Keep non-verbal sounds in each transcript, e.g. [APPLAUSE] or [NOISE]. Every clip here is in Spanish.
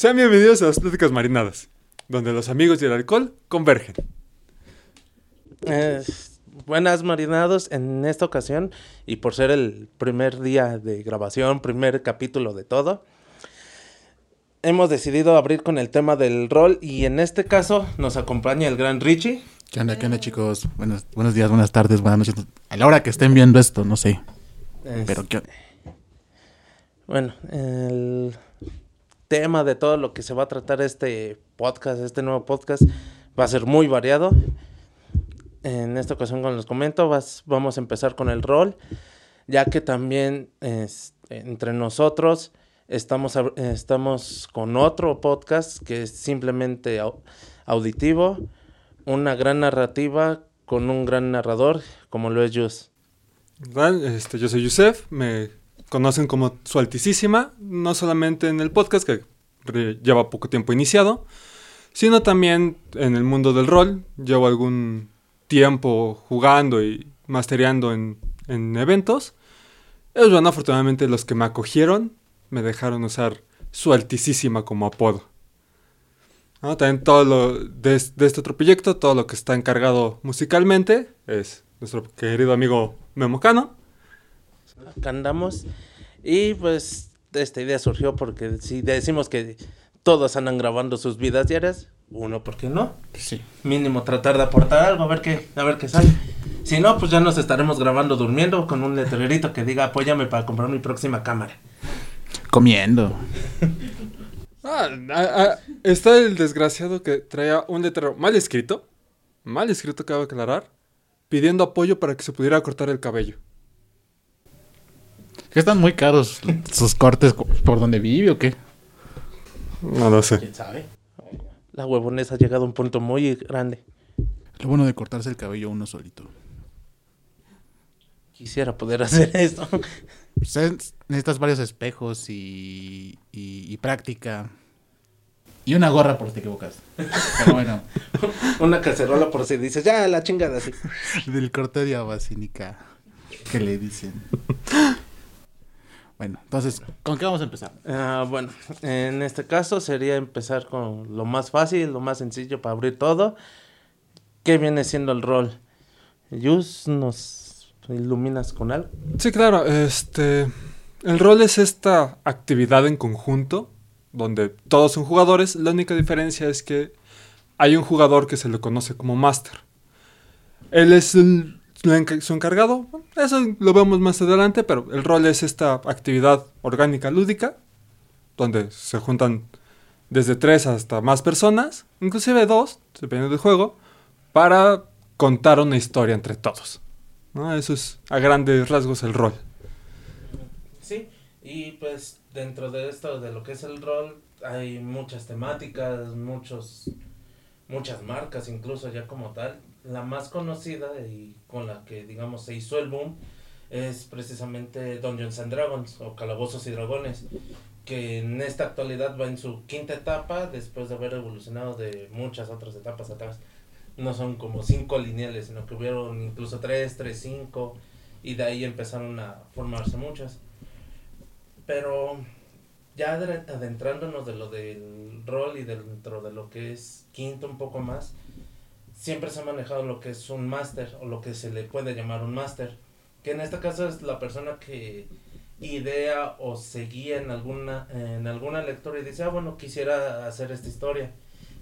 Sean bienvenidos a las pláticas marinadas, donde los amigos y el alcohol convergen. Eh, buenas marinados en esta ocasión y por ser el primer día de grabación, primer capítulo de todo, hemos decidido abrir con el tema del rol y en este caso nos acompaña el gran Richie. ¿Qué onda, qué onda, chicos? Buenos, buenos días, buenas tardes, buenas noches. A la hora que estén viendo esto, no sé. Es- Pero qué Bueno, el tema de todo lo que se va a tratar este podcast, este nuevo podcast, va a ser muy variado. En esta ocasión, como les comento, vas- vamos a empezar con el rol, ya que también es- entre nosotros estamos, estamos con otro podcast que es simplemente au- auditivo, una gran narrativa con un gran narrador, como lo es. ¿Verdad? Este, yo soy Yusef, me conocen como su altísima, no solamente en el podcast que lleva poco tiempo iniciado, sino también en el mundo del rol. Llevo algún tiempo jugando y mastereando en, en eventos. Es bueno, afortunadamente los que me acogieron me dejaron usar su altísima como apodo. ¿No? También todo lo de, de este otro proyecto, todo lo que está encargado musicalmente es nuestro querido amigo Memocano. Acá andamos. Y pues esta idea surgió porque si decimos que todos andan grabando sus vidas diarias, uno, ¿por qué no? Sí. Mínimo tratar de aportar algo, a ver qué, a ver qué sale. Si no, pues ya nos estaremos grabando durmiendo con un letrerito que diga apóyame para comprar mi próxima cámara. Comiendo. [LAUGHS] Ah, ah, ah, está el desgraciado que traía un letrero mal escrito, mal escrito cabe aclarar, pidiendo apoyo para que se pudiera cortar el cabello. ¿Que están muy caros sus cortes co- por donde vive o qué? No lo sé. ¿Quién sabe? La huevonesa ha llegado a un punto muy grande. Lo bueno de cortarse el cabello uno solito. Quisiera poder hacer [LAUGHS] esto. Pues, necesitas varios espejos y, y, y práctica. Y una gorra por si te equivocas. Pero bueno, [LAUGHS] Una cacerola por si dices, ya la chingada así. [LAUGHS] del corte de abasínica que le dicen. Bueno, entonces, ¿con qué vamos a empezar? Ah, bueno, en este caso sería empezar con lo más fácil, lo más sencillo para abrir todo. ¿Qué viene siendo el rol? Yus, ¿nos iluminas con algo? Sí, claro, este... El rol es esta actividad en conjunto, donde todos son jugadores, la única diferencia es que hay un jugador que se le conoce como máster. Él es el- su encargado, eso lo vemos más adelante, pero el rol es esta actividad orgánica lúdica, donde se juntan desde tres hasta más personas, inclusive dos, dependiendo del juego, para contar una historia entre todos. ¿no? Eso es a grandes rasgos el rol. Sí, y pues dentro de esto, de lo que es el rol, hay muchas temáticas, muchos, muchas marcas incluso ya como tal. La más conocida y con la que digamos se hizo el boom es precisamente Dungeons and Dragons o Calabozos y Dragones, que en esta actualidad va en su quinta etapa después de haber evolucionado de muchas otras etapas atrás. No son como cinco lineales, sino que hubieron incluso tres, tres, cinco, y de ahí empezaron a formarse muchas. Pero ya adentrándonos de lo del rol y dentro de lo que es quinto un poco más, siempre se ha manejado lo que es un máster o lo que se le puede llamar un máster, que en este caso es la persona que idea o se guía en alguna en alguna lectura y dice, ah, bueno, quisiera hacer esta historia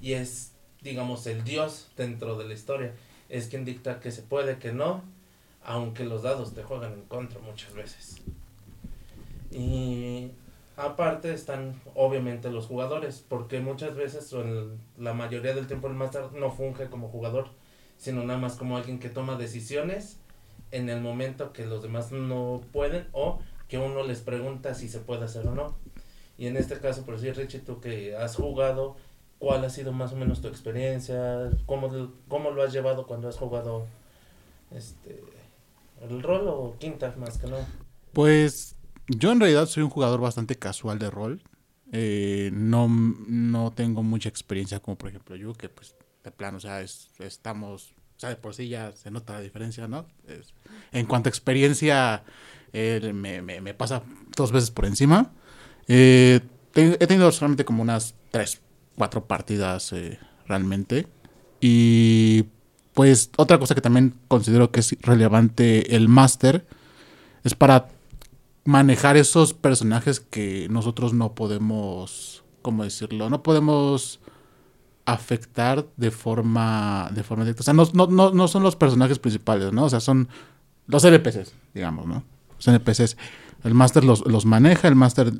y es digamos el dios dentro de la historia, es quien dicta que se puede, que no, aunque los dados te juegan en contra muchas veces. Y aparte están obviamente los jugadores, porque muchas veces o la mayoría del tiempo el máster no funge como jugador, sino nada más como alguien que toma decisiones en el momento que los demás no pueden o que uno les pregunta si se puede hacer o no. Y en este caso, por decir, Richie, tú que has jugado, ¿cuál ha sido más o menos tu experiencia? ¿Cómo, cómo lo has llevado cuando has jugado este el rol o quinta más que nada? Pues yo en realidad soy un jugador bastante casual de rol. Eh, no, no tengo mucha experiencia como por ejemplo yo, que pues de plano, o sea, es- estamos, o sea, de por sí ya se nota la diferencia, ¿no? Es- en cuanto a experiencia, eh, me, me- pasa dos veces por encima. Eh, he tenido solamente como unas tres, cuatro partidas eh, realmente. Y pues otra cosa que también considero que es relevante el máster es para manejar esos personajes que nosotros no podemos, ¿cómo decirlo? No podemos afectar de forma, de forma directa. O sea, no, no, no, son los personajes principales, ¿no? O sea, son los NPCs, digamos, ¿no? Los NPCs. El máster los, los maneja, el máster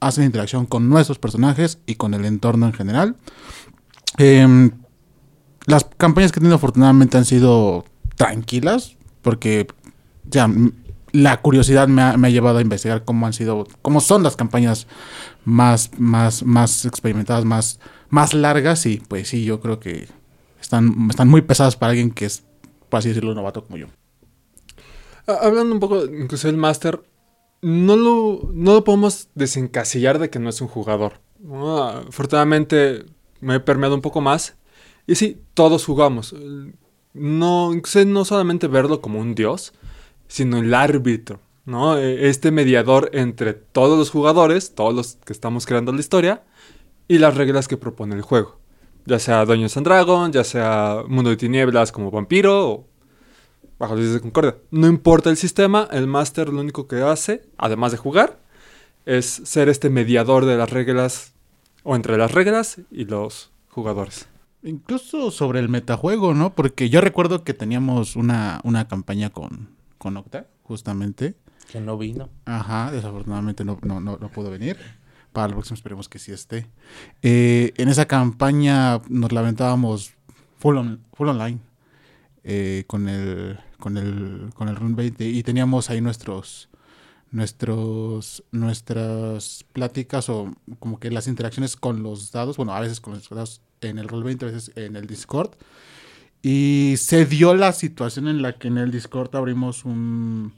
hace interacción con nuestros personajes y con el entorno en general. Em, las campañas que he tenido afortunadamente han sido tranquilas, porque ya la curiosidad me ha, llevado a investigar cómo han sido, cómo son las campañas más, más, más experimentadas, más, más largas, y pues sí, yo creo que están, están muy pesadas para alguien que es, por así decirlo, novato como yo. Hablando un poco, incluso el máster, no lo, no lo podemos desencasillar de que no es un jugador. Afortunadamente me he permeado un poco más. Y sí, todos jugamos. No, no solamente verlo como un dios, sino el árbitro, ¿no? Eh, Este mediador entre todos los jugadores, todos los que estamos creando la historia, y las reglas que propone el juego. Ya sea Dungeons and Dragons, ya sea Mundo de Tinieblas como Vampiro, o bajo leyes de Concordia. No importa el sistema, el máster lo único que hace, además de jugar, es ser este mediador de las reglas, o entre las reglas y los jugadores. Incluso sobre el metajuego, ¿no? Porque yo recuerdo que teníamos una, una campaña con, con Octa, justamente. Que no vino. Ajá, desafortunadamente no, no, no, no pudo venir. Para el próximo esperemos que sí esté. Eh, en esa campaña nos lamentábamos full, on- full online eh, con el con el con el Run 20 y teníamos ahí nuestros nuestros nuestras pláticas o como que las interacciones con los dados, bueno, a veces con los dados en el Roll 20, a veces en el Discord. Y se dio la situación en la que en el Discord abrimos un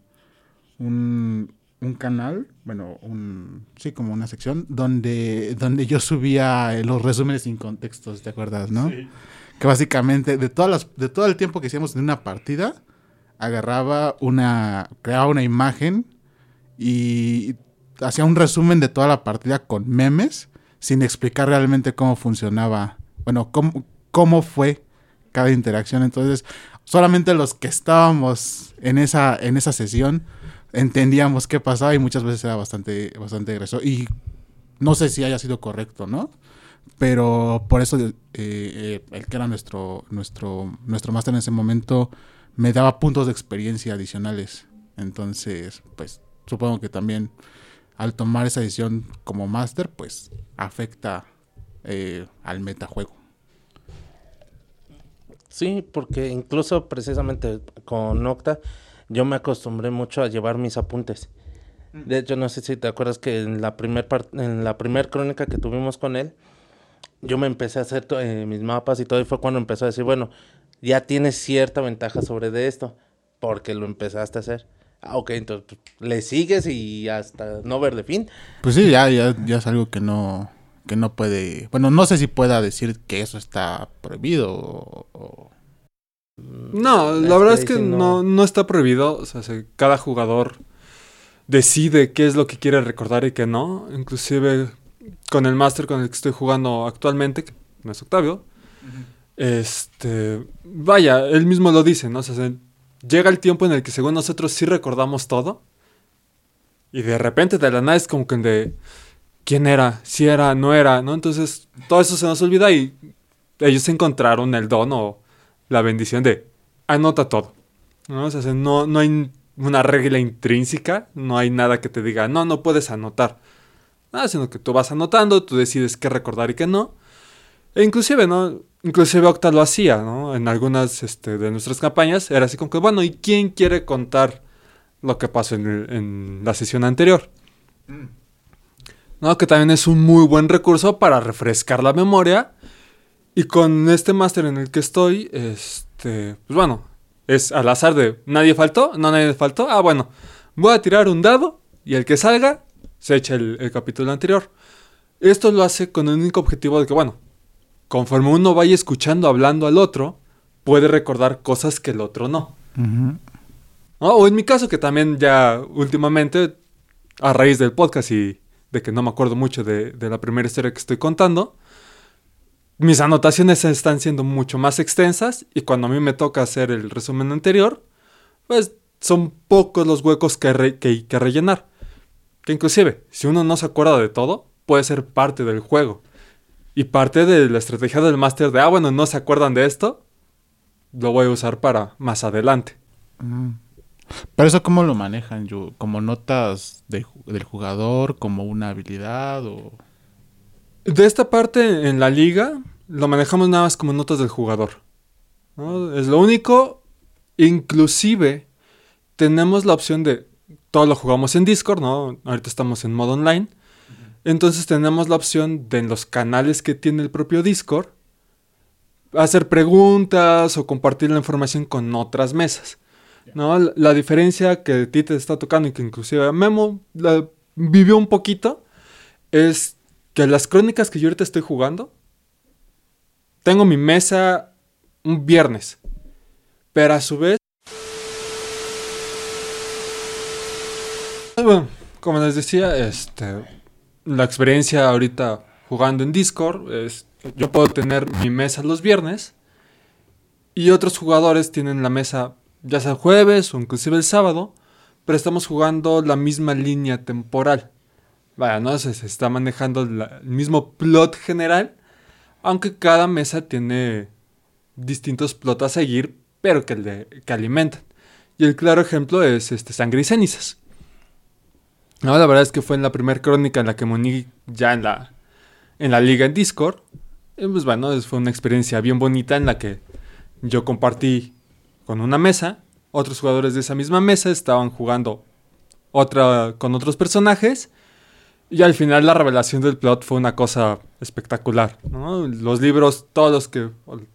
un, un canal, bueno, un sí, como una sección donde donde yo subía eh, los resúmenes sin contextos, ¿te acuerdas, no? Que básicamente de todas las de todo el tiempo que hacíamos en una partida agarraba una creaba una imagen y hacía un resumen de toda la partida con memes sin explicar realmente cómo funcionaba, bueno, cómo, cómo fue cada interacción. Entonces, solamente los que estábamos en esa, en esa sesión entendíamos qué pasaba y muchas veces era bastante, bastante gracioso. Y no sé si haya sido correcto, ¿no? Pero por eso eh, eh, el que era nuestro, nuestro, nuestro máster en ese momento me daba puntos de experiencia adicionales. Entonces, pues supongo que también al tomar esa decisión como máster, pues afecta eh, al metajuego. Sí, porque incluso precisamente con Octa yo me acostumbré mucho a llevar mis apuntes. De hecho, no sé si te acuerdas que en la primer en la primer crónica que tuvimos con él, yo me empecé a hacer to- eh, mis mapas y todo y fue cuando empezó a decir, bueno, ya tienes cierta ventaja sobre de esto porque lo empezaste a hacer. Ah, ok, entonces pues, le sigues y hasta no verle fin. Pues sí, ya, ya, ya es algo que no, que no puede. Bueno, no sé si pueda decir que eso está prohibido o. o- No, la verdad es que no, no está prohibido. O sea, se- cada jugador decide qué es lo que quiere recordar y qué no. Inclusive con el máster con el que estoy jugando actualmente, que no es Octavio, este, vaya, él mismo lo dice, ¿no? O sea, se- llega el tiempo en el que según nosotros sí recordamos todo y de repente de la nada es como que de quién era, si era, no era, ¿no? Entonces todo eso se nos olvida y ellos encontraron el don o la bendición de anota todo. ¿no? O sea, se- no, no hay una regla intrínseca, no hay nada que te diga, no, no puedes anotar. Nada, sino que tú vas anotando, tú decides qué recordar y qué no. E inclusive, ¿no? Inclusive Octa lo hacía, ¿no? En algunas este, de nuestras campañas era así como que, bueno, ¿y quién quiere contar lo que pasó en, la sesión anterior? ¿No? Que también es un muy buen recurso para refrescar la memoria. Y con este máster en el que estoy, este, pues bueno, es al azar de nadie faltó, no nadie faltó. Ah, bueno, voy a tirar un dado y el que salga se echa el, el capítulo anterior. Esto lo hace con el único objetivo de que, bueno, conforme uno vaya escuchando, hablando al otro, puede recordar cosas que el otro no. ¿no? O en mi caso, que también ya últimamente, a raíz del podcast y de que no me acuerdo mucho de, de la primera historia que estoy contando, mis anotaciones están siendo mucho más extensas y cuando a mí me toca hacer el resumen anterior, pues son pocos los huecos que, re- que, que rellenar. Que inclusive, si uno no se acuerda de todo, puede ser parte del juego. Y parte de la estrategia del máster de, ah, bueno, no se acuerdan de esto, lo voy a usar para más adelante. Mm. Pero eso cómo lo manejan, yo, como notas de del jugador, como una habilidad o De esta parte en la liga lo manejamos nada más como notas del jugador. ¿no? Es lo único. Inclusive tenemos la opción de todo lo jugamos en Discord, ¿no? Ahorita estamos en modo online. Entonces tenemos la opción de en los canales que tiene el propio Discord hacer preguntas o compartir la información con otras mesas. ¿No? La, diferencia que a ti te está tocando y que inclusive Memo vivió un poquito es que las crónicas que yo ahorita estoy jugando, tengo mi mesa un viernes, pero a su vez... Bueno, como les decía, este, la experiencia ahorita jugando en Discord es, yo puedo tener mi mesa los viernes y otros jugadores tienen la mesa ya sea jueves o inclusive el sábado, pero estamos jugando la misma línea temporal. Vaya, no se, está manejando el mismo plot general, aunque cada mesa tiene distintos plots a seguir, pero que, le, que alimentan. Y el claro ejemplo es este Sangre y Cenizas. No, la verdad es que fue en la primera crónica en la que me uní ya en la, en la liga en Discord. Y pues bueno, fue una experiencia bien bonita en la que yo compartí con una mesa. Otros jugadores de esa misma mesa estaban jugando otra con otros personajes. Y al final la revelación del plot fue una cosa espectacular. Los libros, todos los que.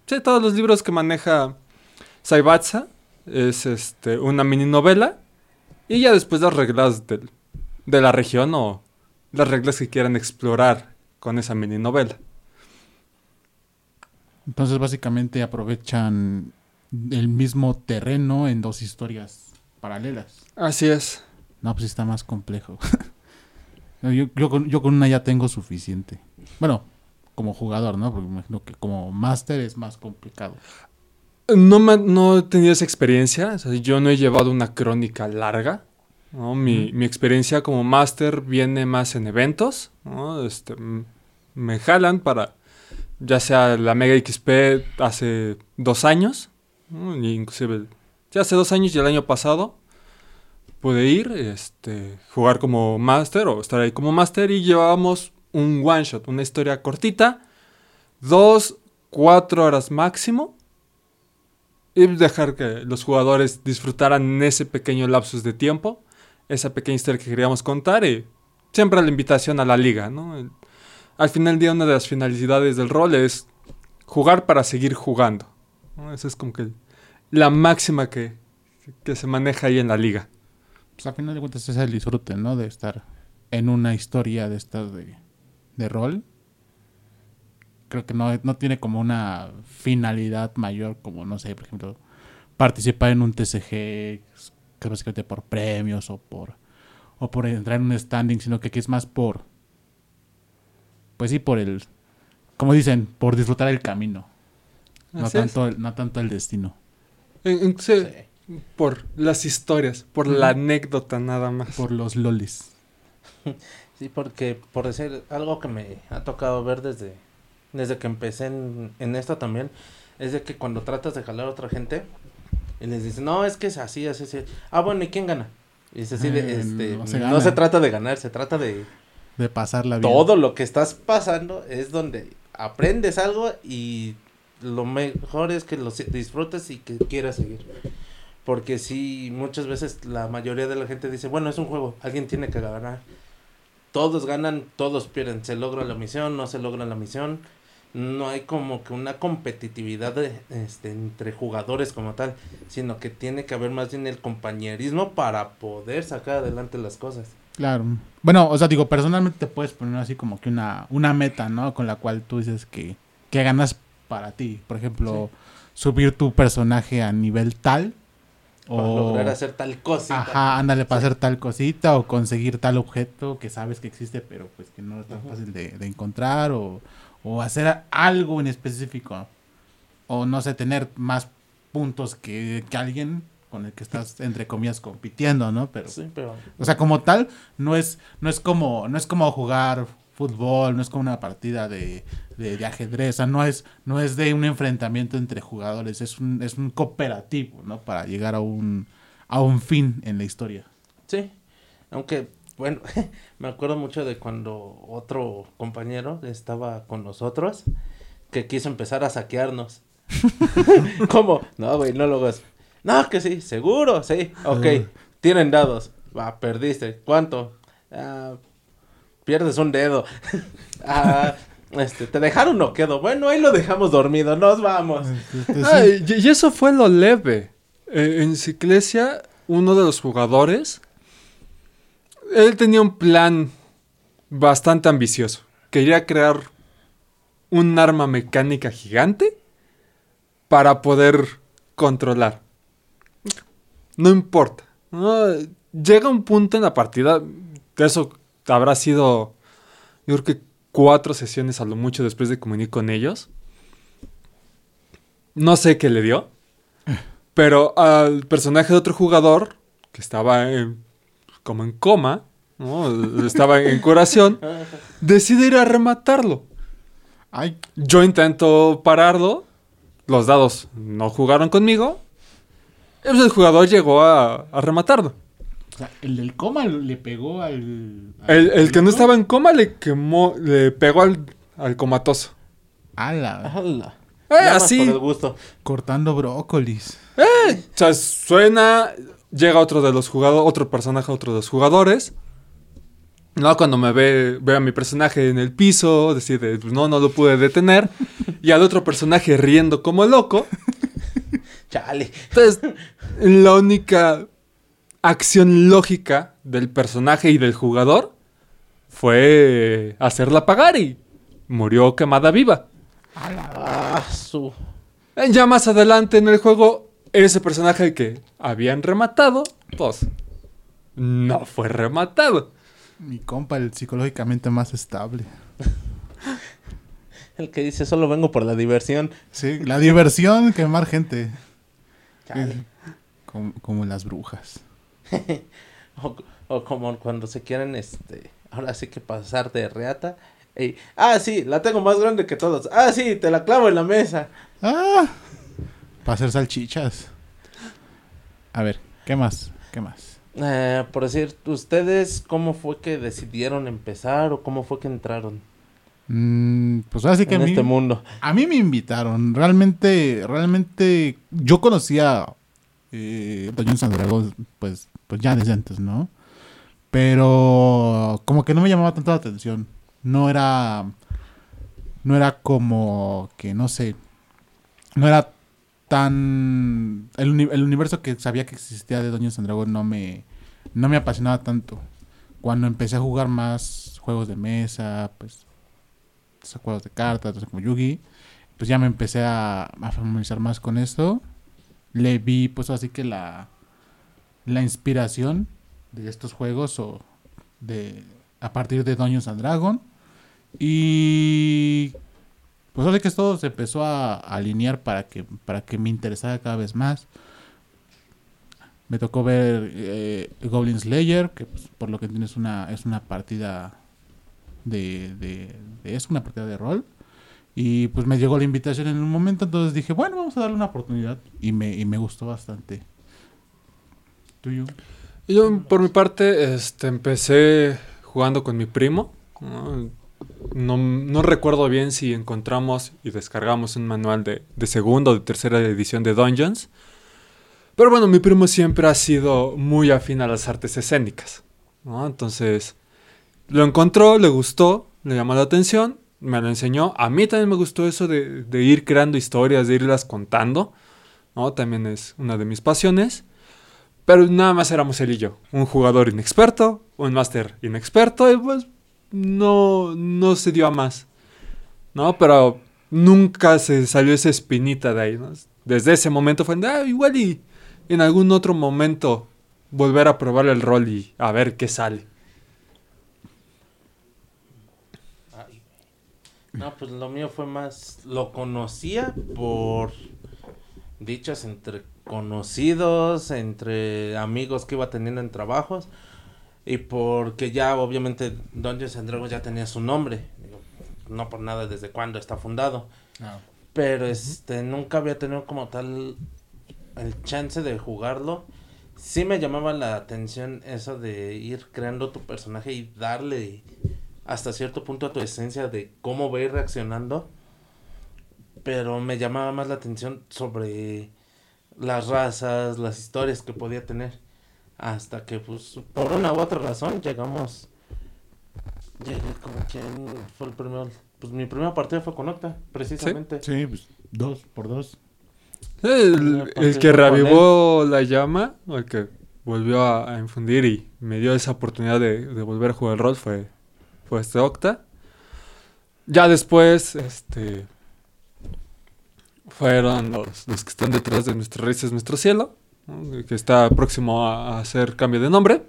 Sí, todos los libros que maneja Saibatsa es este, una mini novela. Y ya después las reglas de la región o las reglas que quieran explorar con esa mini novela. entonces básicamente aprovechan el mismo terreno en dos historias paralelas. Así es. No, pues está más complejo. [LAUGHS] yo, yo con, yo con una ya tengo suficiente. Bueno, como jugador, ¿no? Porque me imagino que como máster es más complicado. No, me- no he tenido esa experiencia. o sea, yo no he llevado una crónica larga. ¿no? Mi, mi experiencia como máster viene más en eventos. ¿no? Este, me jalan para, ya sea la Mega XP hace dos años. Inclusive, ya hace dos años y el año pasado pude ir, este, jugar como máster o estar ahí como máster y llevábamos un one shot, una historia cortita, dos, cuatro horas máximo y dejar que los jugadores disfrutaran ese pequeño lapsus de tiempo, esa pequeña historia que queríamos contar y siempre la invitación a la liga, ¿no? Al final del día una de las finalidades del rol es jugar para seguir jugando. Esa es como que la máxima que, que se maneja ahí en la liga. Pues al final de cuentas es el disfrute, ¿no? De estar en una historia de estas de, de rol. Creo que no, no tiene como una finalidad mayor, como, no sé, por ejemplo, participar en un TCG, que básicamente por premios o por, o por entrar en un standing, sino que aquí es más por, pues sí, por el, como dicen, por disfrutar el camino, no tanto, el, no tanto el destino. En- en- sí, Sí. Por las historias, por la anécdota nada más. Por los loles. Sí, porque por decir algo que me ha tocado ver desde, desde que empecé en, en esto también, es de que cuando tratas de jalar a otra gente y les dices, no, es que es así, así, así. Ah, bueno, ¿y quién gana? Y es así, de, Eh, este, no no, se se gana. trata de ganar, se trata de De pasarla bien. todo lo que estás pasando, es donde aprendes algo y lo mejor es que lo disfrutes y que quieras seguir. Porque sí, muchas veces la mayoría de la gente dice, bueno, es un juego, alguien tiene que ganar. Todos ganan, todos pierden. Se logra la misión, no se logra la misión. No hay como que una competitividad de, este, entre jugadores como tal, sino que tiene que haber más bien el compañerismo para poder sacar adelante las cosas. Claro. Bueno, o sea, digo, personalmente te puedes poner así como que una, una meta, ¿no? Con la cual tú dices que, que ganas para ti. Por ejemplo, subir tu personaje a nivel tal. Para O, lograr hacer tal cosa. ajá, ándale para hacer tal cosita o conseguir tal objeto que sabes que existe, pero pues que no es tan fácil de, de encontrar o, o hacer algo en específico. O no sé, tener más puntos que, que alguien con el que estás, entre comillas, compitiendo, ¿no? Pero, Sí, pero o sea, como tal, no es, no es como, no es como jugar fútbol, no es como una partida de, de, de ajedrez, o sea, no es, no es de un enfrentamiento entre jugadores, es un, es un cooperativo, ¿no? Para llegar a un, a un fin en la historia. sí. Aunque, bueno, [LAUGHS] me acuerdo mucho de cuando otro compañero estaba con nosotros que quiso empezar a saquearnos. [LAUGHS] [LAUGHS] ¿Cómo? No, güey, no lo hagas. No, que sí, seguro, sí. Ok, tienen dados. Va, perdiste. ¿Cuánto? Ah, pierdes un dedo. [LAUGHS] ah, este, te dejaron no quedo. Bueno, ahí lo dejamos dormido. Nos vamos. Ah, y, y eso fue lo leve. Eh, en Ciclesia, uno de los jugadores, él tenía un plan bastante ambicioso. Quería crear un arma mecánica gigante para poder controlar. No importa. ¿no? Llega un punto en la partida, de eso habrá sido, yo creo que cuatro sesiones a lo mucho después de comunicar con ellos. No sé qué le dio. Pero al personaje de otro jugador, que estaba en- como en coma, ¿no? estaba en curación, [LAUGHS] decide ir a rematarlo. Ay, Yo intento pararlo. Los dados no jugaron conmigo. Pues el jugador llegó a, a rematarlo. O sea, el del coma le pegó al... al El, el que no estaba en coma le quemó, le pegó al, al comatoso. Ala, Ala. Eh, así. por el gusto. cortando brócolis. O sea, suena, llega otro de los jugadores, otro personaje, otro de los jugadores. No, cuando me ve, ve a mi personaje en el piso, decide, pues no, no lo pude detener. [LAUGHS] y al otro personaje riendo como loco. [LAUGHS] Chale. Entonces, la única acción lógica del personaje y del jugador fue hacerla pagar y murió quemada viva. Ah, su. Eh, Ya más adelante en el juego, ese personaje que habían rematado, pues no fue rematado. Mi compa, el psicológicamente más estable. [LAUGHS] El que dice solo vengo por la diversión. Sí, la diversión, quemar gente. Como las brujas. [LAUGHS] O, o como cuando se quieren, este, ahora sí que pasar de reata. Ey, ah, sí, la tengo más grande que todos. Ah, sí, te la clavo en la mesa. ¡Ah! Para hacer salchichas. A ver, ¿qué más? ¿Qué más? Eh, por decir, ¿ustedes cómo fue que decidieron empezar o cómo fue que entraron Mm, pues así que a en mí, este mundo? a mí me invitaron. Realmente, realmente, yo conocía eh, Dragons, pues, pues ya desde antes, ¿no? Pero como que no me llamaba tanto la atención. No era, no era como que, no sé, no era tan... El, uni- el universo que sabía que existía de Dungeons and Dragons no me, no me apasionaba tanto. Cuando empecé a jugar más juegos de mesa, pues juegos de cartas, como Yugi, pues ya me empecé a, a familiarizar más con esto. Le vi, pues así que la, la inspiración de estos juegos o de a partir de Dungeons and Dragon y pues así que todo se empezó a, alinear para que para que me interesara cada vez más. Me tocó ver eh, Goblin Slayer, que pues, por lo que entiendo es una es una partida de, de, de- una partida de rol. Y pues me llegó la invitación en un momento, entonces dije, bueno, vamos a darle una oportunidad. Y me, y me gustó bastante. ¿Tuyo? Yo, por mi parte, este, empecé jugando con mi primo. ¿no? No, no recuerdo bien si encontramos y descargamos un manual de, de segunda o de tercera edición de Dungeons. Pero bueno, mi primo siempre ha sido muy afín a las artes escénicas. ¿no? Entonces, lo encontró, le gustó, le llamó la atención, me lo enseñó. A mí también me gustó eso de, de ir creando historias, de irlas contando. ¿no? También es una de mis pasiones. Pero nada más éramos él y yo. Un jugador inexperto, un máster inexperto, y pues no, no se dio a más. ¿No? Pero nunca se salió esa espinita de ahí. ¿no? Desde ese momento fue, ah, igual y en algún otro momento volver a probar el rol y a ver qué sale. No, pues lo mío fue más, lo conocía por dichos entre conocidos, entre amigos que iba teniendo en trabajos y porque ya obviamente Dungeons and Dragons ya tenía su nombre, no por nada desde cuándo está fundado. Ah. Pero este nunca había tenido como tal el chance de jugarlo. Sí me llamaba la atención eso de ir creando tu personaje y darle hasta cierto punto a tu esencia de cómo va a ir reaccionando. Pero me llamaba más la atención sobre las razas, las historias que podía tener. Hasta que, pues, por una u otra razón, llegamos. Llegué como quien fue el primero. Pues mi primera partida fue con Octa, precisamente. Sí, pues dos por dos. El, el que reavivó la llama, o el que volvió a, a infundir y me dio esa oportunidad de, de volver a jugar el rol fue, fue este Octa. Ya después, este. Fueron los, los que están detrás de nuestras raíces, nuestro cielo, ¿no? que está próximo a, a hacer cambio de nombre.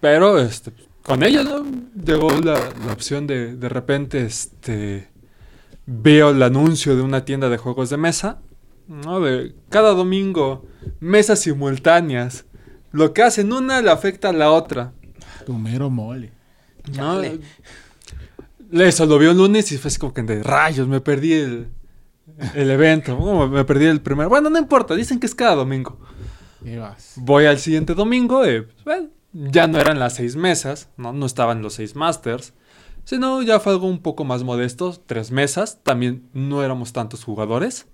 Pero, este, con ella, ¿no? Llegó la, la opción de, de repente, este, veo el anuncio de una tienda de juegos de mesa, ¿no? De cada domingo, mesas simultáneas. Lo que hacen una le afecta a la otra. Tu mero mole. ¿no? Eso lo vio el lunes y fue así como que de rayos, me perdí el, el evento. Me perdí el primer. Bueno, no importa, dicen que es cada domingo. Y vas. Voy al siguiente domingo, y, pues, bueno, ya no eran las seis mesas, ¿no? no estaban los seis masters, sino ya fue algo un poco más modesto, tres mesas, también no éramos tantos jugadores,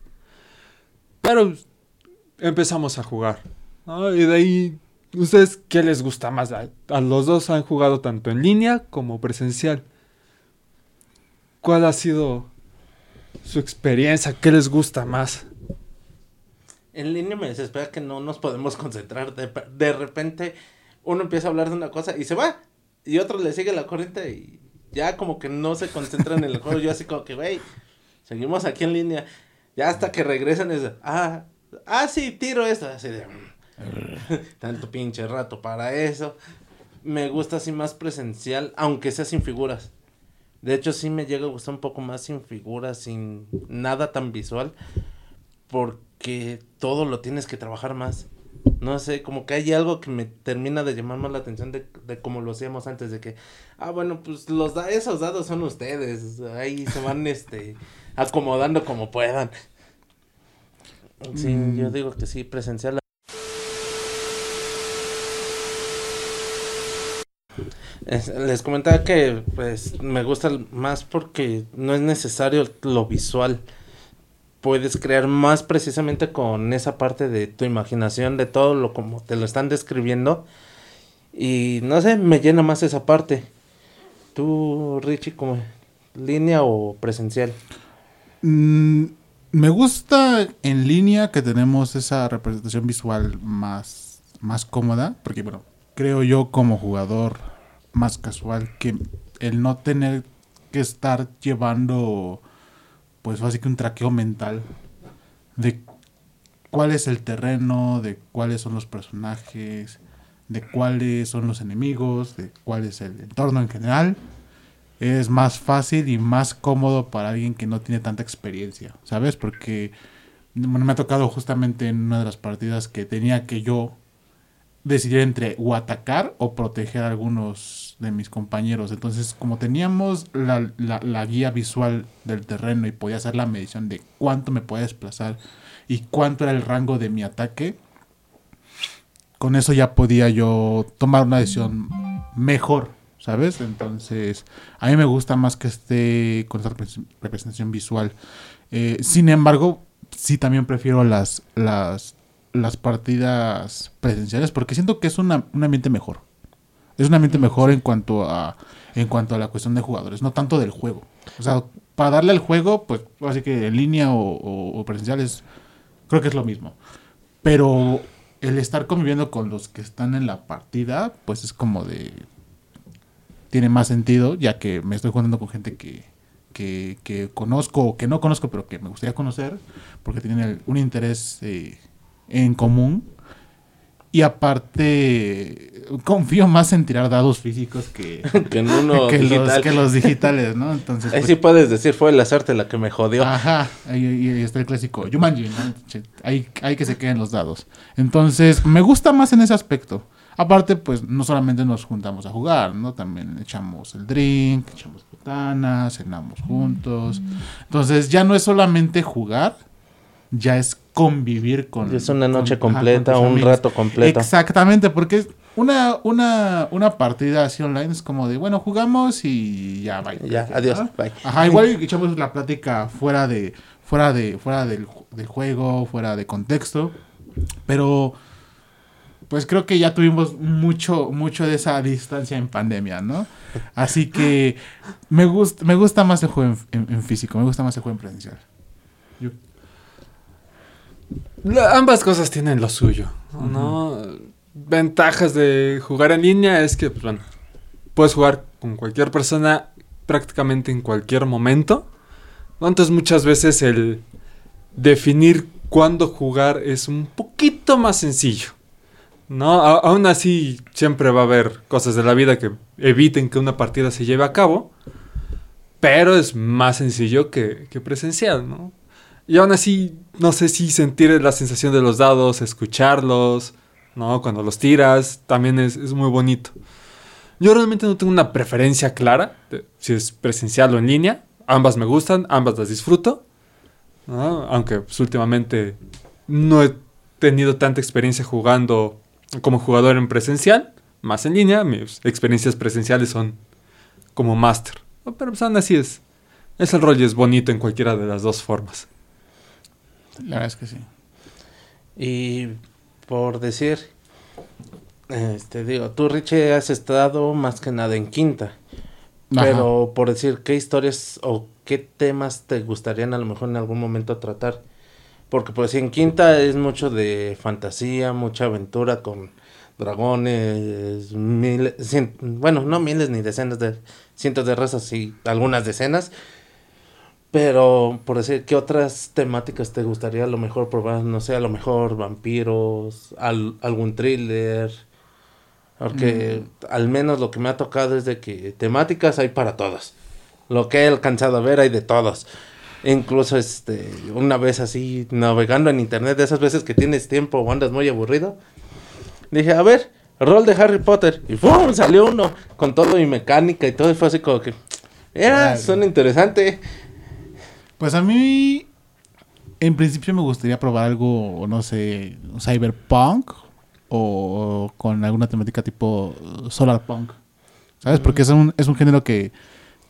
pero empezamos a jugar, ¿no? y de ahí, ¿ustedes qué les gusta más? A, a los dos han jugado tanto en línea como presencial. ¿Cuál ha sido su experiencia? ¿Qué les gusta más? En línea me desespera que no nos podemos concentrar. De, de repente uno empieza a hablar de una cosa y se va. Y otro le sigue la corriente y ya como que no se concentran en el juego. Yo así como que, güey, seguimos aquí en línea. Ya hasta que regresan es, ah, ah, sí, tiro esto. Así de, "Mm, tanto pinche rato para eso. Me gusta así más presencial, aunque sea sin figuras. De hecho, sí me llega a gustar un poco más sin figuras, sin nada tan visual. Porque todo lo tienes que trabajar más. No sé, como que hay algo que me termina de llamar más la atención de, de como lo hacíamos antes, de que, ah, bueno, pues los da esos dados son ustedes, ahí se van, este, acomodando como puedan. Sí, Mm. yo digo que sí, presencial. Es- les comentaba que, pues, me gusta más porque no es necesario lo visual puedes crear más precisamente con esa parte de tu imaginación, de todo lo como te lo están describiendo. Y no sé, me llena más esa parte. Tú, Richie, como línea o presencial. Mm, me gusta en línea que tenemos esa representación visual más, más cómoda, porque bueno, creo yo como jugador más casual que el no tener que estar llevando pues así que un traqueo mental de cuál es el terreno, de cuáles son los personajes, de cuáles son los enemigos, de cuál es el entorno en general es más fácil y más cómodo para alguien que no tiene tanta experiencia, ¿sabes? Porque me ha tocado justamente en una de las partidas que tenía que yo decidir entre o atacar o proteger a algunos de mis compañeros. Entonces, como teníamos la, la- la guía visual del terreno y podía hacer la medición de cuánto me podía desplazar y cuánto era el rango de mi ataque, con eso ya podía yo tomar una decisión mejor, ¿sabes? Entonces, a mí me gusta más que esté con repres- representación visual. Eh, sin embargo, sí también prefiero las, las, las partidas presenciales porque siento que es una- un ambiente mejor. Es un ambiente mejor en cuanto a en cuanto a la cuestión de jugadores, no tanto del juego. O sea, para darle al juego, pues así que en línea o, o- o presencial es, creo que es lo mismo. Pero el estar conviviendo con los que están en la partida, pues es como de... Tiene más sentido, ya que me estoy jugando con gente que, que, que conozco o que no conozco, pero que me gustaría conocer, porque tienen el- un interés eh, en común. Y aparte, confío más en tirar dados físicos que, [LAUGHS] que en uno que, los, digital. que los digitales, ¿no? Entonces, Ahí pues, sí puedes decir, fue la suerte la que me jodió. Ajá, ahí, ahí- ahí está el clásico Jumanji, ¿no? Hay, hay que se queden los dados. Entonces, me gusta más en ese aspecto. Aparte, pues, no solamente nos juntamos a jugar, ¿no? También echamos el drink, echamos botanas, cenamos juntos. Entonces, ya no es solamente jugar, ya es convivir con... es una noche con- completa, un rato completo. Exactamente, porque una, una, una partida así online es como de, bueno, jugamos y ya, bye. Ya, adiós, bye. Ajá, igual echamos la plática fuera de, fuera de, fuera del, del juego, fuera de contexto. Pero, pues creo que ya tuvimos mucho, mucho de esa distancia en pandemia, ¿no? Así que me gusta, me gusta más el juego en, en- en físico, me gusta más el juego en presencial. Yo- La- ambas cosas tienen lo suyo, ¿no? Ventajas de jugar en línea es que, pues, bueno, puedes jugar con cualquier persona prácticamente en cualquier momento. ¿no? Entonces muchas veces el definir cuándo jugar es un poquito más sencillo. ¿no? A- aún así siempre va a haber cosas de la vida que eviten que una partida se lleve a cabo. Pero es más sencillo que, que presencial, ¿no? Y aún así, no sé si sentir la sensación de los dados, escucharlos, ¿no? Cuando los tiras, también es, muy bonito. Yo realmente no tengo una preferencia clara, si es presencial o en línea. Ambas me gustan, ambas las disfruto. Aunque pues, últimamente no he tenido tanta experiencia jugando como jugador en presencial, más en línea. Mis experiencias presenciales son como máster. Pero pues aún así es. Es el rol es bonito en cualquiera de las dos formas. La verdad es que sí. Y por decir, este digo, tú Richie has estado más que nada en quinta. Ajá. Pero por decir, ¿qué historias o qué temas te gustarían a lo mejor en algún momento tratar? Porque pues en quinta es mucho de fantasía, mucha aventura con dragones, miles, cien- bueno, no miles ni decenas de, cientos de razas y algunas decenas. Pero, por decir, ¿qué otras temáticas te gustaría a lo mejor probar? No sé, a lo mejor vampiros, al- algún thriller. Porque al menos lo que me ha tocado es de que temáticas hay para todos. Lo que he alcanzado a ver hay de todos. Incluso este, una vez así, navegando en internet, de esas veces que tienes tiempo o andas muy aburrido, dije, a ver, rol de Harry Potter. Y ¡pum! salió uno con todo y mecánica y todo. Y fue así como que, Órale. suena interesante. Pues a mí, en principio me gustaría probar algo, no sé, cyberpunk o con alguna temática tipo uh, solarpunk. ¿Sabes? Porque es un, es un género que,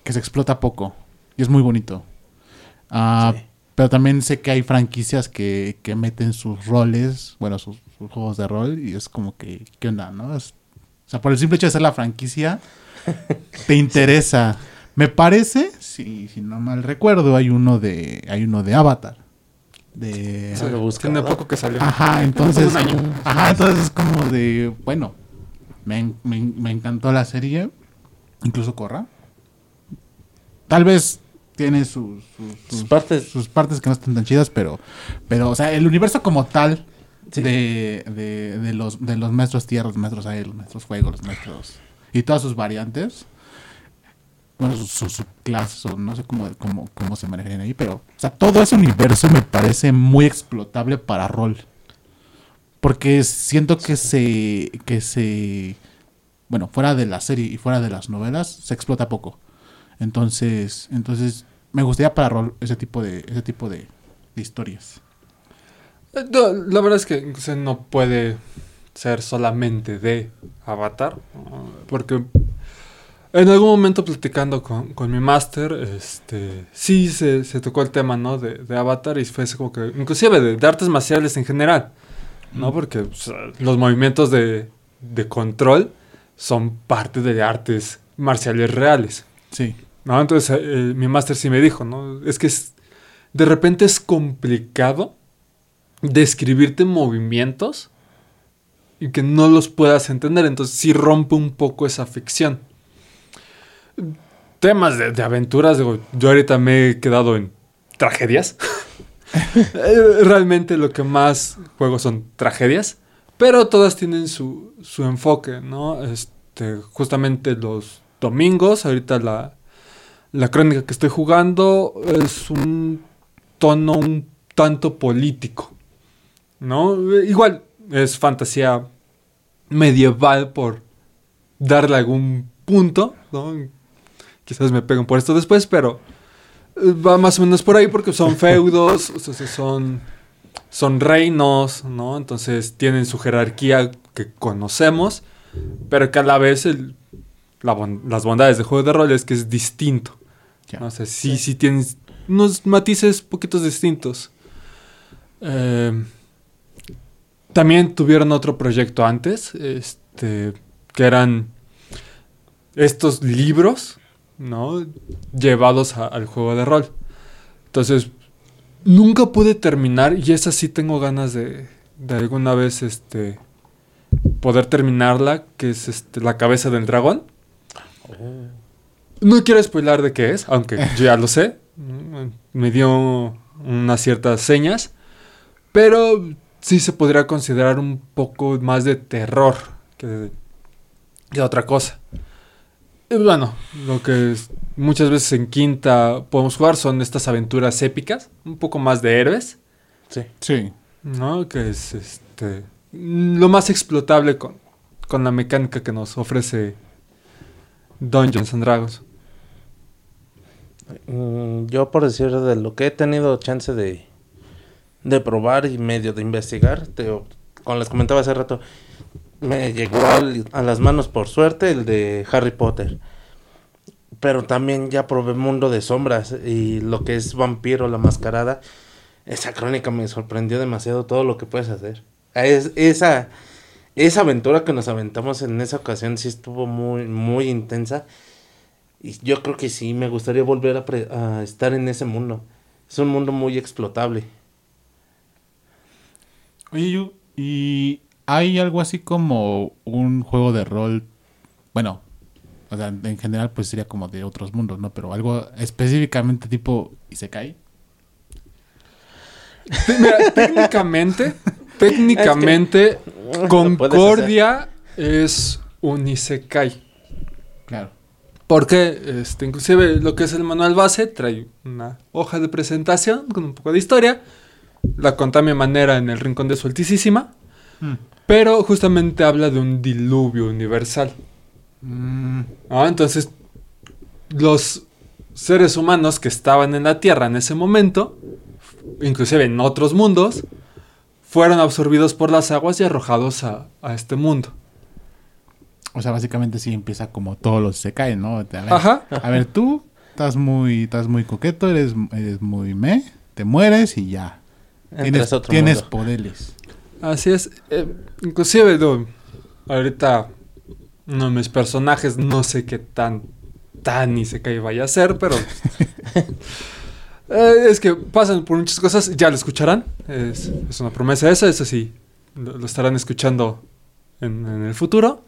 que se explota poco y es muy bonito. Ah, Sí. Pero también sé que hay franquicias que, que meten sus roles, bueno, sus, sus juegos de rol y es como que, ¿qué onda, no? Es- o sea, por el simple hecho de ser la franquicia, [LAUGHS] te interesa. Me parece, si, si no mal recuerdo, hay uno de, hay uno de Avatar. De... Sí. lo buscado. Tiene poco que salió. Ajá, [LAUGHS] entonces. Un año. Ajá, entonces es como de. Bueno, me, me en- me encantó la serie. Incluso Corra. Tal vez tiene sus, sus, Sus sus- partes. sus partes que no están tan chidas, pero. Pero, o sea, el universo como tal. Sí. De, de, de los, de los maestros tierra, los maestros aire, los maestros fuego, los maestros. Y todas sus variantes. Bueno, sus, sus o no sé cómo, cómo, cómo se manejan ahí, pero. O sea, todo ese universo me parece muy explotable para rol. Porque siento que se. que se. Bueno, fuera de la serie y fuera de las novelas, se explota poco. Entonces. Entonces. Me gustaría para rol ese tipo de. ese tipo de, de historias. Eh, la verdad es que no puede ser solamente de Avatar. Porque en algún momento platicando con, con mi máster, este, sí se, se tocó el tema, ¿no? De, de Avatar y fue así como que, inclusive de, de artes marciales en general, ¿no? Porque o sea, los movimientos de, de control son parte de artes marciales reales. Sí. ¿no? Entonces eh, mi máster sí me dijo, ¿no? Es que es- de repente es complicado describirte movimientos y que no los puedas entender. Entonces sí rompe un poco esa ficción. Temas de, aventuras, digo, yo ahorita me he quedado en tragedias. [LAUGHS] Eh, Realmente lo que más juego son tragedias. pero todas tienen su, su enfoque, ¿no? Este, justamente los domingos, ahorita la, la crónica que estoy jugando es un tono un tanto político, ¿no? Igual es fantasía medieval por darle algún punto, ¿no? Quizás me peguen por esto después, pero eh, va más o menos por ahí porque son [LAUGHS] feudos, o sea, son, son reinos, ¿no? Entonces tienen su jerarquía que conocemos, pero que a la vez el, la bon- las bondades de juego de rol es que es distinto. ¿no? O sea, sí, sí tienen unos matices poquitos distintos. Eh, también tuvieron otro proyecto antes, este, que eran estos libros, ¿no? Llevados a- al juego de rol. Entonces, nunca pude terminar y esa sí tengo ganas de, de alguna vez, este, poder terminarla, que es este, la cabeza del dragón. No quiero spoilar de qué es, aunque yo [LAUGHS] ya lo sé. Me dio unas ciertas señas. Pero sí se podría considerar un poco más de terror que de, que otra cosa. Y bueno, lo que es- muchas veces en quinta podemos jugar son estas aventuras épicas, un poco más de héroes, Sí. Sí. ¿no? Que es este lo más explotable con, con la mecánica que nos ofrece Dungeons and Dragons. Mm, Yo por decir de lo que he tenido chance de, de probar y medio de investigar, te, como les comentaba hace rato, me llegó a las manos por suerte el de Harry Potter. Pero también ya probé Mundo de Sombras y lo que es Vampiro, la Mascarada. Esa crónica me sorprendió demasiado todo lo que puedes hacer. Es, esa, esa aventura que nos aventamos en esa ocasión sí estuvo muy, muy intensa. Y yo creo que sí, me gustaría volver a, pre- a estar en ese mundo. Es un mundo muy explotable. Oye, Yu, ¿y hay algo así como un juego de rol? Bueno, o sea, en general pues sería como de otros mundos, ¿no? Pero algo específicamente tipo Isekai. Te- Mira, técnicamente, [LAUGHS] técnicamente, Concordia es un isekai. Claro. Porque, este, inclusive lo que es el manual base trae una hoja de presentación con un poco de historia. La conté a mi manera en el rincón de su altísima. Mm. Pero justamente habla de un diluvio universal. Mm, ¿no? Entonces, los seres humanos que estaban en la Tierra en ese momento, inclusive en otros mundos, fueron absorbidos por las aguas y arrojados a, a este mundo. o sea, básicamente sí empieza como todos los Isekai, ¿no? A ver, Ajá. a ver, tú estás muy, estás muy coqueto, eres, eres muy me, te mueres y ya. Entras Tienes, otro tienes mundo. poderes. Así es. Eh, inclusive, no, ahorita uno de mis personajes, no sé qué tan, tan ni se cae vaya a ser, pero... [LAUGHS] eh, es que pasan por muchas cosas, ya lo escucharán. Es, es una promesa esa, eso sí, lo, lo estarán escuchando en, en el futuro.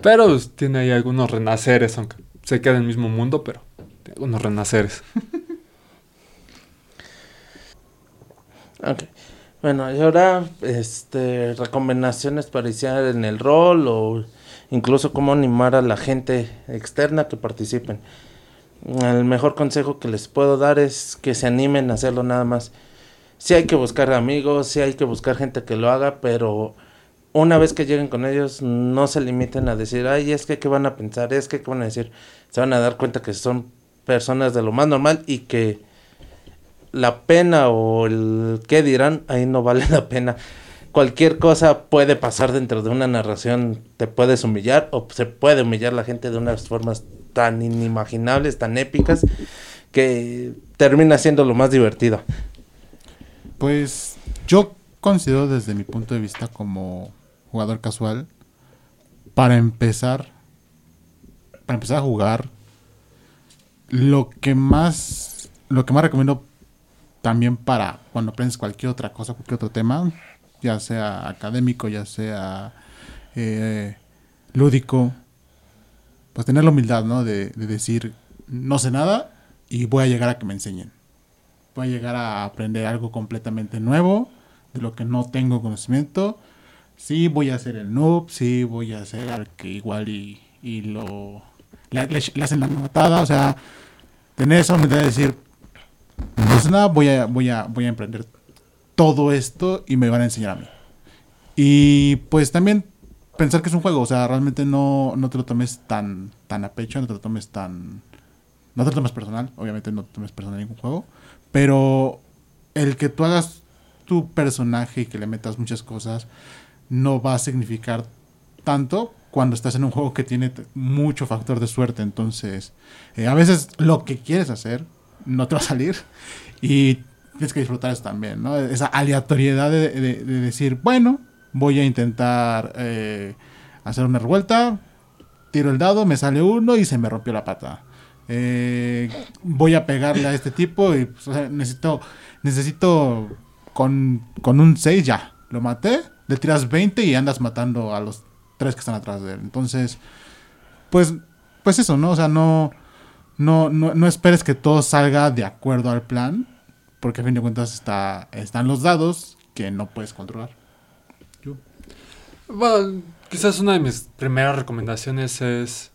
Pero pues, tiene ahí algunos renaceres, aunque se queda en el mismo mundo, pero tiene algunos renaceres. [LAUGHS] Ok. Bueno, y ahora, este, recomendaciones para iniciar en el rol o incluso cómo animar a la gente externa que participen. El mejor consejo que les puedo dar es que se animen a hacerlo nada más. Sí hay que buscar amigos, sí hay que buscar gente que lo haga, pero una vez que lleguen con ellos, no se limiten a decir, ay, es que qué van a pensar, es que qué van a decir. Se van a dar cuenta que son personas de lo más normal y que la pena o el qué dirán, ahí no vale la pena. Cualquier cosa puede pasar dentro de una narración, te puedes humillar o se puede humillar la gente de unas formas tan inimaginables, tan épicas, que termina siendo lo más divertido. Pues yo considero desde mi punto de vista como jugador casual, para empezar, para empezar a jugar, lo que más, lo que más recomiendo también para cuando aprendes cualquier otra cosa, cualquier otro tema, ya sea académico, ya sea eh, lúdico, pues tener la humildad, ¿no? De, de decir, no sé nada y voy a llegar a que me enseñen. Voy a llegar a aprender algo completamente nuevo, de lo que no tengo conocimiento. sí voy a ser el noob, sí voy a ser al que igual y, y lo... Le hacen la notada, o sea, tener esa humildad de decir, no es nada, voy a, voy, a, voy a emprender todo esto y me van a enseñar a mí. Y pues también pensar que es un juego, o sea, realmente no, no te lo tomes tan, tan a pecho, no te lo tomes tan... No te lo tomes personal, obviamente no te tomes personal ningún juego, pero el que tú hagas tu personaje y que le metas muchas cosas no va a significar tanto cuando estás en un juego que tiene mucho factor de suerte. Entonces, eh, a veces lo que quieres hacer no te va a salir y tienes que disfrutar eso también, ¿no? Esa aleatoriedad de, de- de decir, bueno, voy a intentar eh, hacer una revuelta, tiro el dado, me sale uno y se me rompió la pata. Eh, voy a pegarle a este tipo y pues, necesito, necesito con, con un 6 ya, lo maté, le tiras 20 y andas matando a los tres que están atrás de él. Entonces, pues, pues eso, ¿no? O sea, no, no, no, no esperes que todo salga de acuerdo al plan, porque a fin de cuentas está, están los dados que no puedes controlar. Bueno, quizás una de mis primeras recomendaciones es,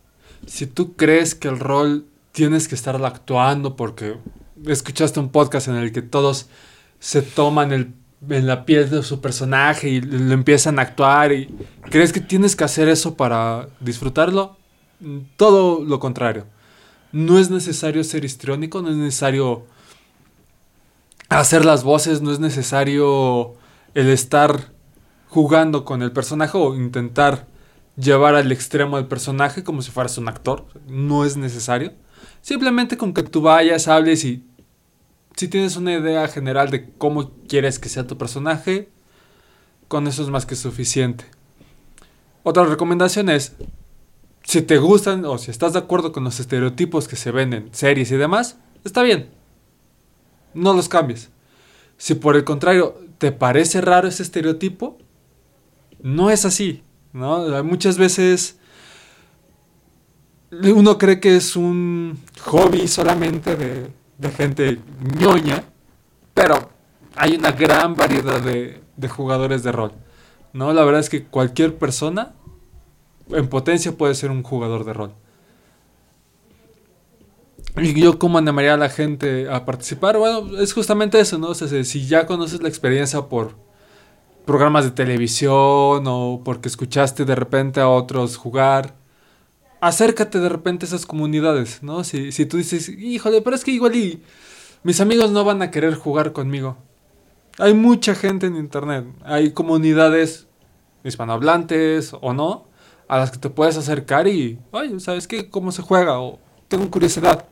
si tú crees que el rol tienes que estar actuando porque escuchaste un podcast en el que todos se toman el, en la piel de su personaje y lo empiezan a actuar y crees que tienes que hacer eso para disfrutarlo, todo lo contrario. No es necesario ser histriónico, no es necesario hacer las voces, no es necesario el estar jugando con el personaje o intentar llevar al extremo al personaje como si fueras un actor. No es necesario. Simplemente con que tú vayas, hables y si tienes una idea general de cómo quieres que sea tu personaje, con eso es más que suficiente. Otra recomendación es, si te gustan o si estás de acuerdo con los estereotipos que se ven en series y demás, está bien. No los cambies. Si por el contrario te parece raro ese estereotipo, no es así, ¿no? Muchas veces uno cree que es un hobby solamente de, de gente ñoña, pero hay una gran variedad de, de jugadores de rol, ¿no? La verdad es que cualquier persona en potencia puede ser un jugador de rol. Y yo cómo animaría a la gente a participar, bueno, es justamente eso, ¿no? O sea, si ya conoces la experiencia por programas de televisión o porque escuchaste de repente a otros jugar, acércate de repente a esas comunidades, ¿no? Si, si tú dices, híjole, pero es que igual mis amigos no van a querer jugar conmigo. Hay mucha gente en internet, hay comunidades hispanohablantes o no, a las que te puedes acercar y, oye, ¿sabes qué? ¿Cómo se juega? O tengo curiosidad.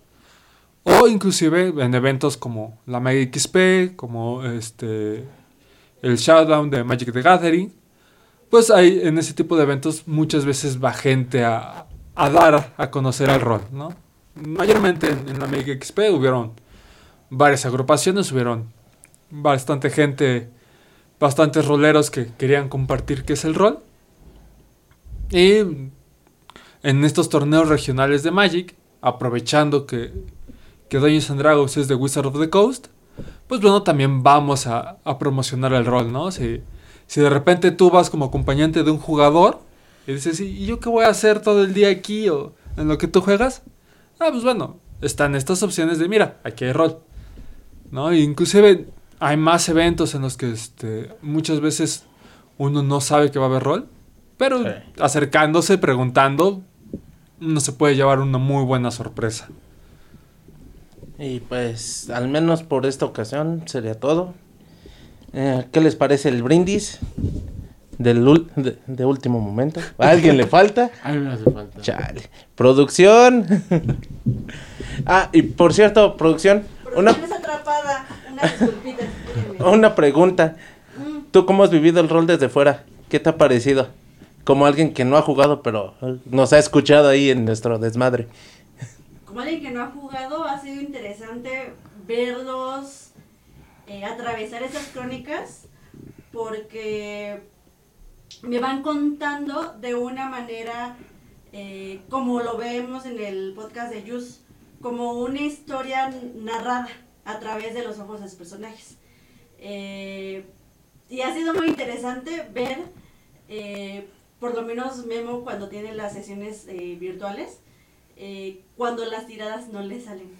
O inclusive en eventos como la Mega XP, como este el Showdown de Magic the Gathering, pues hay en ese tipo de eventos muchas veces va gente a, a dar a conocer el rol, ¿no? Mayormente en, la Mega XP hubieron varias agrupaciones, hubieron bastante gente, bastantes roleros que querían compartir qué es el rol. Y en estos torneos regionales de Magic, aprovechando que, que Dungeons and es de Wizard of the Coast, pues bueno, también vamos a, a promocionar el rol, ¿no? Si, si de repente tú vas como acompañante de un jugador y dices, ¿y yo qué voy a hacer todo el día aquí o en lo que tú juegas? Ah, pues bueno, están estas opciones de, mira, aquí hay rol, ¿no? E inclusive hay más eventos en los que este, muchas veces uno no sabe que va a haber rol, pero Sí. acercándose, preguntando, uno se puede llevar una muy buena sorpresa. Y pues, al menos por esta ocasión sería todo. Eh, ¿Qué les parece el brindis? Del ul- de, de último momento. ¿A alguien le falta? [LAUGHS] A mí me hace falta. Chale. Producción. [LAUGHS] ah, y por cierto, producción, una, Una atrapada, una disculpita. [LAUGHS] espérenme. una pregunta. Mm, ¿Tú cómo has vivido el rol desde fuera? ¿Qué te ha parecido? Como alguien que no ha jugado, pero nos ha escuchado ahí en nuestro desmadre. Como alguien que no ha jugado, ha sido interesante verlos eh, atravesar esas crónicas porque me van contando de una manera eh, como lo vemos en el podcast de Yus, como una historia narrada a través de los ojos de los personajes. Eh, y ha sido muy interesante ver por lo menos Memo cuando tiene las sesiones eh, virtuales, eh, cuando las tiradas no le salen.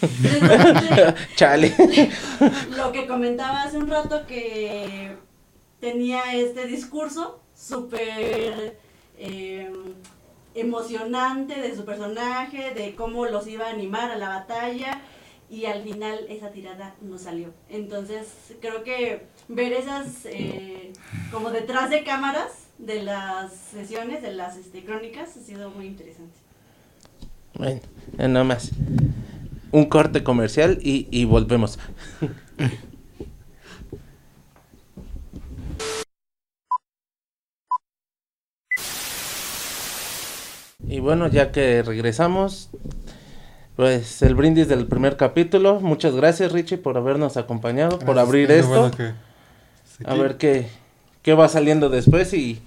[LAUGHS] Chale. [LAUGHS] lo que comentaba hace un rato que tenía este discurso súper eh, emocionante de su personaje, de cómo los iba a animar a la batalla y al final esa tirada no salió. Entonces creo que ver esas eh, como detrás de cámaras de las sesiones, de las este, crónicas, ha sido muy interesante. Bueno, nada más. Un corte comercial y, y volvemos. [LAUGHS] Y bueno, ya que regresamos, pues el brindis del primer capítulo. Muchas gracias, Richie, por habernos acompañado, por abrir esto. bueno que esté A ver qué, qué va saliendo después y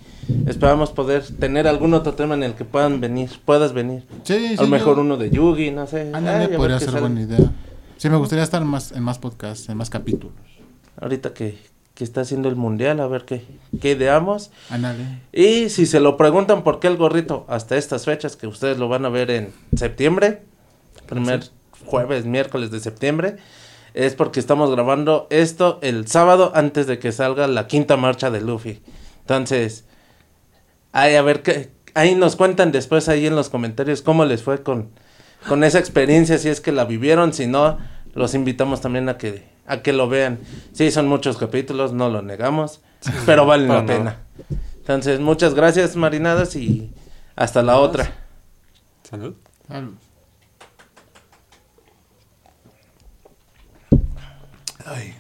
esperamos poder tener algún otro tema en el que puedan venir, puedas venir. Sí, a lo mejor yo- uno de Yugi, no sé. Ándale, Ay, a ver podría qué ser sale. buena idea. Sí, me gustaría estar más, en más podcasts, en más capítulos. Ahorita que, que está haciendo el mundial, a ver qué, qué ideamos. Ándale. Y si se lo preguntan por qué el gorrito hasta estas fechas, que ustedes lo van a ver en septiembre, primer jueves, miércoles de septiembre, es porque estamos grabando esto el sábado antes de que salga la quinta marcha de Luffy. Entonces, ahí a ver qué, ahí nos cuentan después ahí en los comentarios cómo les fue con, con esa experiencia, si es que la vivieron, si no, los invitamos también a que, a que lo vean. Sí, son muchos capítulos, no lo negamos, pero valen la pena. Entonces, muchas gracias, marinadas, y hasta la otra. Salud. Salud. Ay.